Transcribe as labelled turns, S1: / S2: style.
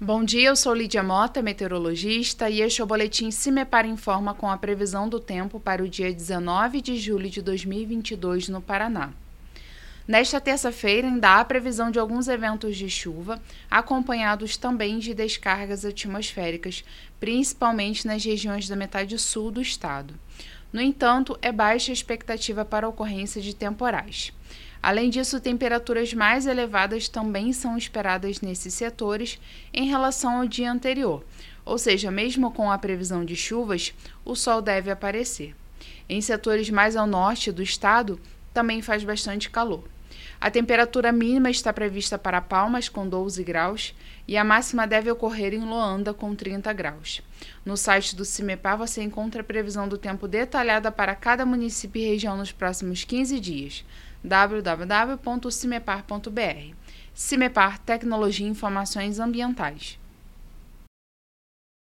S1: Bom dia, eu sou Lídia Mota, meteorologista, e este é o boletim Cimepar Informa com a previsão do tempo para o dia 19 de julho de 2022 no Paraná. Nesta terça-feira, ainda há previsão de alguns eventos de chuva, acompanhados também de descargas atmosféricas, principalmente nas regiões da metade sul do estado. No entanto, é baixa a expectativa para a ocorrência de temporais. Além disso, temperaturas mais elevadas também são esperadas nesses setores em relação ao dia anterior, ou seja, mesmo com a previsão de chuvas, o sol deve aparecer. Em setores mais ao norte do estado, também faz bastante calor. A temperatura mínima está prevista para Palmas, com 12 graus, e a máxima deve ocorrer em Loanda, com 30 graus. No site do CIMEPAR você encontra a previsão do tempo detalhada para cada município e região nos próximos 15 dias www.cimepar.br. Cimepar Tecnologia e Informações Ambientais.